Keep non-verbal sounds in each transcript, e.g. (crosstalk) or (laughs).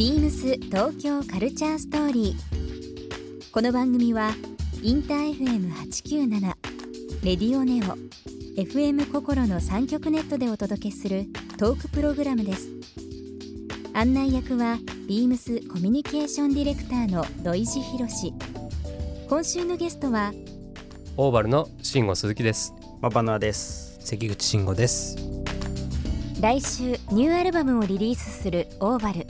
ビームス東京カルチャーストーリー。この番組はインター FM897 レディオネオ FM 心の三極ネットでお届けするトークプログラムです。案内役はビームスコミュニケーションディレクターの土井博志。今週のゲストはオーバルの慎吾鈴木ですマバナです関口慎吾です来週ニューアルバムをリリースするオーバル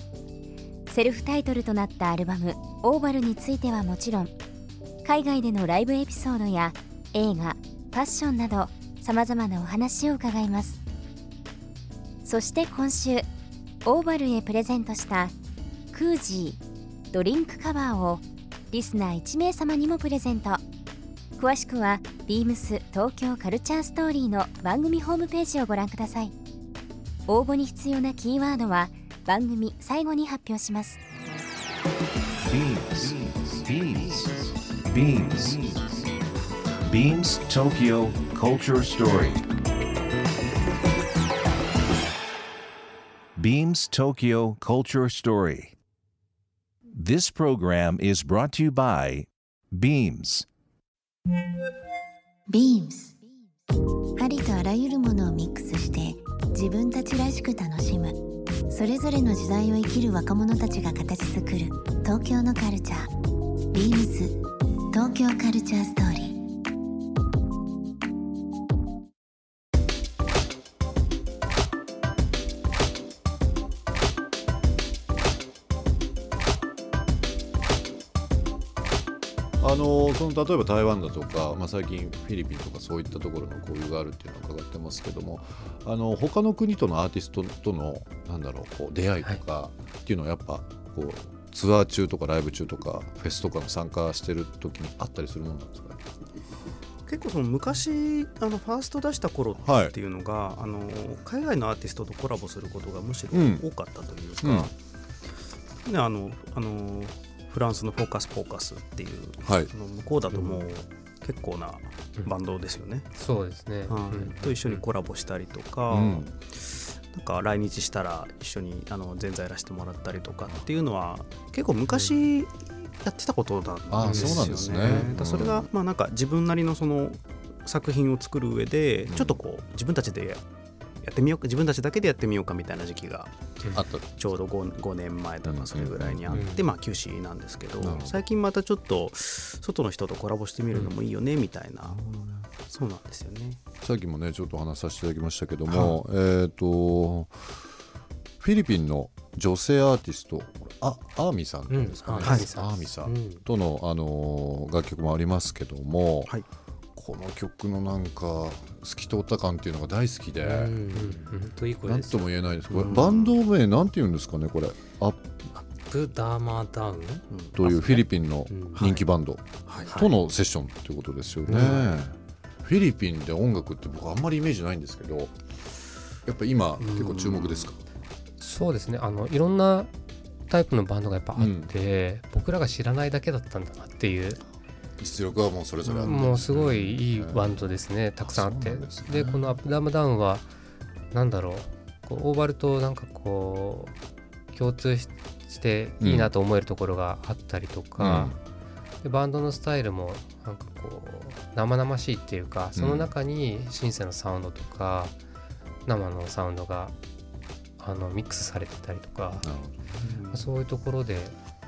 セルフタイトルとなったアルバム「オーバル」についてはもちろん海外でのライブエピソードや映画ファッションなどさまざまなお話を伺います。そして今週オーバルへプレゼントしたクージードリンクカバーをリスナー1名様にもプレゼント。詳しくは beams 東京カルチャーストーリーの番組ホームページをご覧ください。応募に必要なキーワードは番組最後に発表します Beams. Beams. Beams Tokyo Culture Story. Beams Tokyo Culture Story. This program is brought to you by Beams. Beams ありとあらゆるものをミックスして自分たちらしく楽しむそれぞれの時代を生きる若者たちが形作る東京のカルチャー。ビームス東京カルチャーストーリー。あのその例えば台湾だとか、まあ、最近フィリピンとかそういったところの交流があるっていうのを伺ってますけどもあの他の国とのアーティストとのなんだろうこう出会いとかっていうのはやっぱこうツアー中とかライブ中とかフェスとかの参加してる時にあったりするものなんですか？ね結構その昔あのファースト出した頃はいっていうのが、あの海外のアーティストとコラボすることがむしろうん。多かったというか、ね、あのあのフランスのフォーカス・フォーカスっていう、はい。向こうだともう結構なバンドですよね、そうですね、はい。うん。と一緒にコラボしたりとか、うん。なんか来日したら一緒にあの前座やらせてもらったりとかっていうのは結構昔やってたことなんですよね。あそうなんですね。だからそれがまあなんか自分なりのその作品を作る上でちょっとこう自分たちでやってみようか自分たちだけでやってみようかみたいな時期があった。ちょうど 5, 5年前とかそれぐらいにあって、うん。まあ休止なんですけど最近またちょっと外の人とコラボしてみるのもいいよねみたいな、そうなんですよね。さっきもねちょっとお話しさせていただきましたけども、えっ、とフィリピンの女性アーティストあアーミさんですかね、うんはい。アーミさんうん。との、あのー楽曲もありますけども、はいこの曲のなんか透き通った感っていうのが大好きで、うんうんとも言えないです。これ、うん。バンド名なんて言うんですかねこれ。アップ。プダーマダウン？というフィリピンのうん。人気バンドはい。とのセッションということですよね、フィリピンで音楽って僕あんまりイメージないんですけどやっぱ今結構注目ですか、そうですね。あのいろんなタイプのバンドがやっぱあって、僕らが知らないだけだったんだなっていう実力はもうそれぞれあって、もうすごいいいバンドですね。たくさんあって。ですね。でこの「アップダウンダウンはなんだろう。こうオーバルとなんかこう共通ししていいなと思えるところがあったりとか、でバンドのスタイルもなんかこう生々しいっていうかその中にシンセのサウンドとか生のサウンドがあのミックスされてたりとか。そういうところで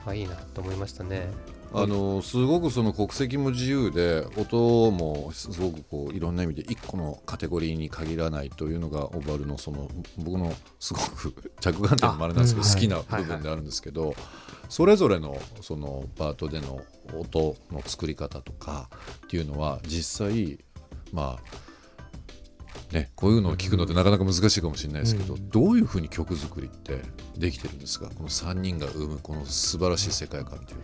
あいいなと思いましたね。あのすごくその国籍も自由で音もすごくこういろんな意味で一個のカテゴリーに限らないというのがオバルのその僕のすごく (laughs) 着眼点もあれなんですけどあ好きなはい部分であるんですけどそれぞれのそのパートでの音の作り方とかっていうのは実際まあねこういうのを聞くのってなかなか難しいかもしれないですけどどういうふうに曲作りってできてるんですか？この3人が生むこの素晴らしい世界観っていう。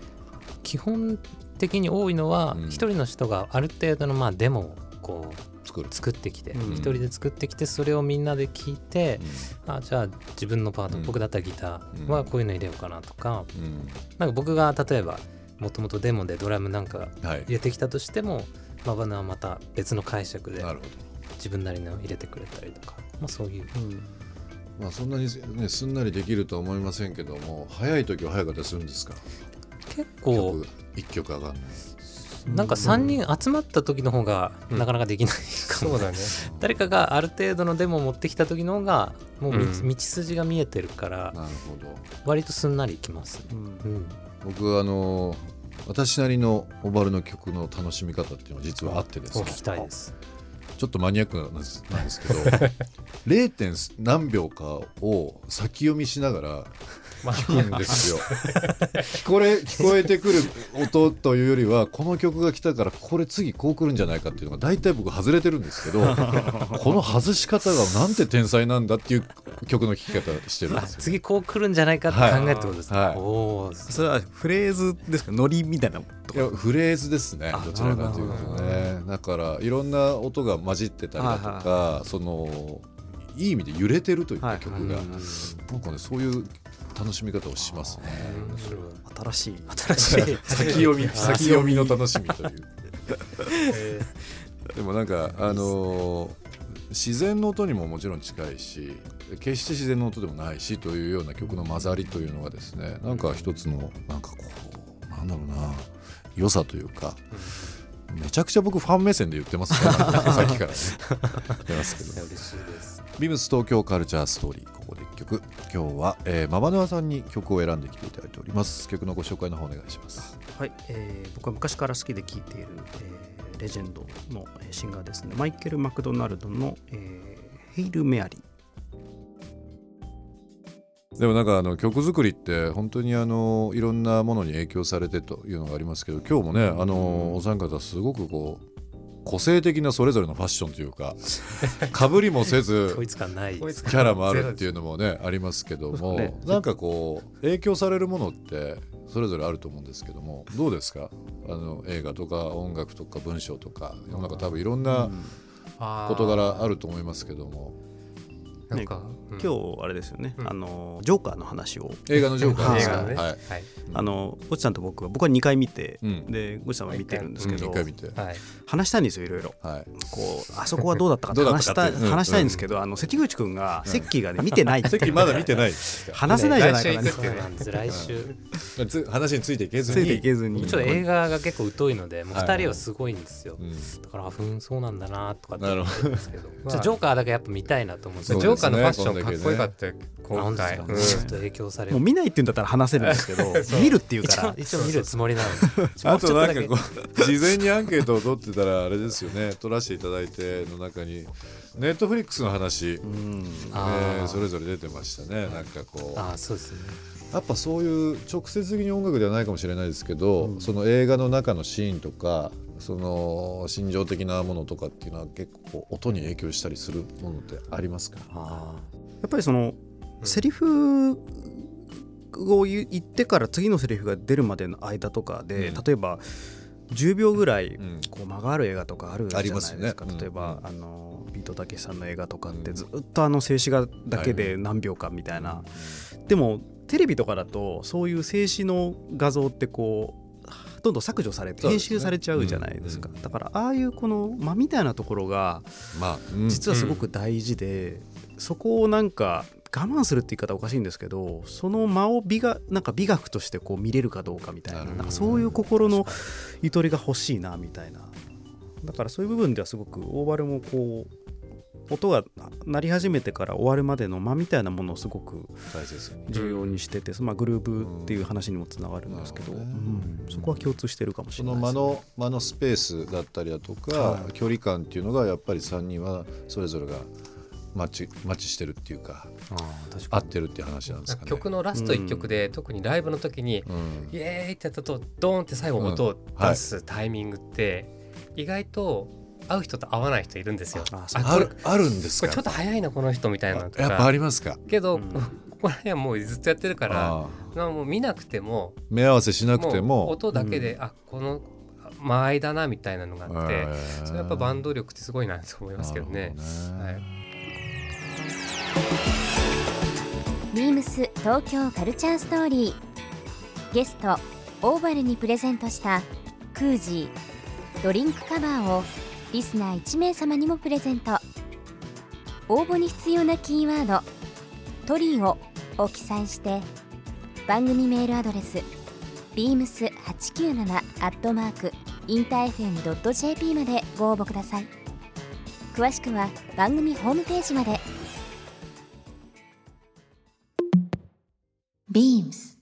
基本的に多いのはうん。一人の人がある程度のまあデモをこう作る。作ってきてうん。一人で作ってきてそれをみんなで聞いてあじゃあ自分のパートうん僕だったらギターはこういうの入れようかなとかうん。なんか僕が例えばもともとデモでドラムなんかはい。入れてきたとしてもマバナはまた別の解釈でなるほ自分なりの入れてくれたりとか、まあ、そういう。まあ、そんなに、ね、すんなりできるとは思いませんけども早い時は早かったりするんですか？結構。曲一曲上がんない？なんか3人集まった時の方がうん。なかなかできないかも、そうだね。(laughs) 誰かがある程度のデモを持ってきた時の方がもう道,、うん。道筋が見えてるからなるほど。割とすんなりいきます、うん。うん、僕はあの私なりのオバルの曲の楽しみ方っていうのは実はあってですね。聞きたいです。ちょっとマニアックなんですなんですけど (laughs) 0. 点何秒かを先読みしながら聞くんですよ聞こえ聞こえてくる音というよりはこの曲が来たからこれ次こう来るんじゃないかっていうのが大体僕外れてるんですけど (laughs) この外し方がなんて天才なんだっていう曲の聴き方してるんあですよ。次こう来るんじゃないかって考えってことですか、はいおおそれはフレーズですか？ノリみたいなと？いやフレーズですね。あどちらかというとね。だからいろんな音が混じってたりだとはいかそのいい意味で揺れてるというはいか曲がなんかねそういう楽しみ方をしますね。新しい。新しい。(laughs) 先読み (laughs) 先読みの楽しみという。(laughs) でもなんかあのー自然の音にももちろん近いし決して自然の音でもないしというような曲の混ざりというのがですねなんか一つのなんかこうなんだろうな良さというか、めちゃくちゃ僕ファン目線で言ってますね。さっきからね。言ってますけど。ビームス東京カルチャーストーリー曲今日は、えー、ママヌアさんに曲を選んできていただいております。曲のご紹介の方お願いします。はい、えー僕は昔から好きで聴いている、えーレジェンドのえーシンガーですね。マイケル・マクドナルドの、えーヘイル・メアリー。でもなんかあの曲作りって本当にあのいろんなものに影響されてというのがありますけど今日もねあのお三方すごくこう個性的なそれぞれのファッションというか (laughs) かぶりもせずこいつ感ない。こいつキャラもあるっていうのもねありますけども、ね。なんかこう影響されるものってそれぞれあると思うんですけどもどうですか？あの映画とか音楽とか文章とか世の中多分いろんな事柄あると思いますけどもなんか、うん。今日あれですよね、うん。あのジョーカーの話を。映画のジョーカーですか映画のね。はい。はい。あのゴチさんと僕は僕は2回見て、うん。でゴチさんは見てるんですけうんど、一回見て。はい。話したいんですよいろいろ。はい。こうあそこはどうだったかって (laughs) どうだっ話した話したいんですけど、あの関口君が、セッキーがね見てないって。席まだ見てない話せないじゃないかな、来週話についていけずに。ついていけずに。ちょっと映画が結構疎いのでもうはい。2人はすごいんですよ、うん。だからあふんそうなんだなとかってなるほ思ってるんですけど。ど。ちょっとジョーカーだけやっぱ見たいなと思ってそうジョーカーのファッションかっこよかったよ今回、ですかちょっと影響される。もう見ないって言うんだったら話せるんですけど。見るっていうから一応見るつもりなので。(laughs) あとなんかもこう事前にアンケートを取ってたらあれですよね。取らせていただいての中にネットフリックスの話、うん。あー。ねそれぞれ出てましたね。なんかこう。ああそうですね。やっぱそういう直接的に音楽ではないかもしれないですけど、その映画の中のシーンとかその心情的なものとかっていうのは結構音に影響したりするものってありますか？あやっぱりその、セリフを言言ってから次のセリフが出るまでの間とかで、うん。例えば10秒ぐらいん。こう間がある映画とかあるじゃないですすか、ねうん例えば、あのビートたけしさんの映画とかってうん。ずっとあの静止画だけで何秒間みたいな、でもテレビとかだとそういう静止の画像ってこうどんどん削除されて編集されちゃうじゃないですか。うん。うんだからああいうこの間みたいなところがまあ、うん。実はすごく大事で、そこをなんか我慢するって言い方おかしいんですけどその間を美がなんか美学としてこう見れるかどうかみたいななんかそういう心のゆとりが欲しいなみたいな。だからそういう部分ではすごくオーバルもこう音が鳴り始めてから終わるまでの間みたいなものをすごく大切に。重要にしてて、まあ、グルーブっていう話にもつながるんですけど、うん。そこは共通してるかもしそれないです、の間の間のスペースだったりだとか、はい距離感っていうのがやっぱり3人はそれぞれがマッチマッチしてるっていうかああ確合かってるっていう話なんですかね。曲のラスト1曲で、特にライブの時に、うん。イエーイってやったとドーンって最後音を出すタイミングって、意外と合う人と合わない人いるんですよ。あるあるんですか？ちょっと早いなこの人みたいなのとやっぱあかりますか？けど、うん。ここら辺はもうずっとやってるからああ。まあもう見なくても目合わせしなくても。音だけで、あこの間合いだなみたいなのがあって、それやっぱバンド力ってすごいなと思いますけどね。どはい。ビームス東京カルチャーストーリー。ゲストオーバルにプレゼントしたクージードリンクカバーをリスナー1名様にもプレゼント。応募に必要なキーワード「トリオを記載して番組メールアドレス beams897 アットマークインター FM.jp までご応募ください。詳しくは番組ホームページまで。beams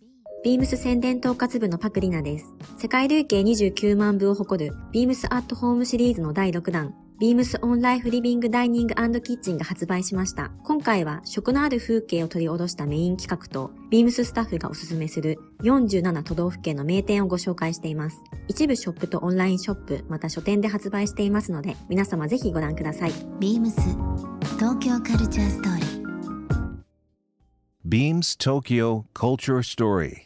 ビームス宣伝統括部のパクリナです。世界累計29万部を誇るビームスアットホームシリーズの第6弾、ビームスオンライフリビングダイニングキッチンが発売しました。今回は食のある風景を取り下ろしたメイン企画と、ビームススタッフがおすすめする47都道府県の名店をご紹介しています。一部ショップとオンラインショップ、また書店で発売していますので、皆様ぜひご覧ください。beams 東京カルチャーストーリー Beams Tokyo Culture Story.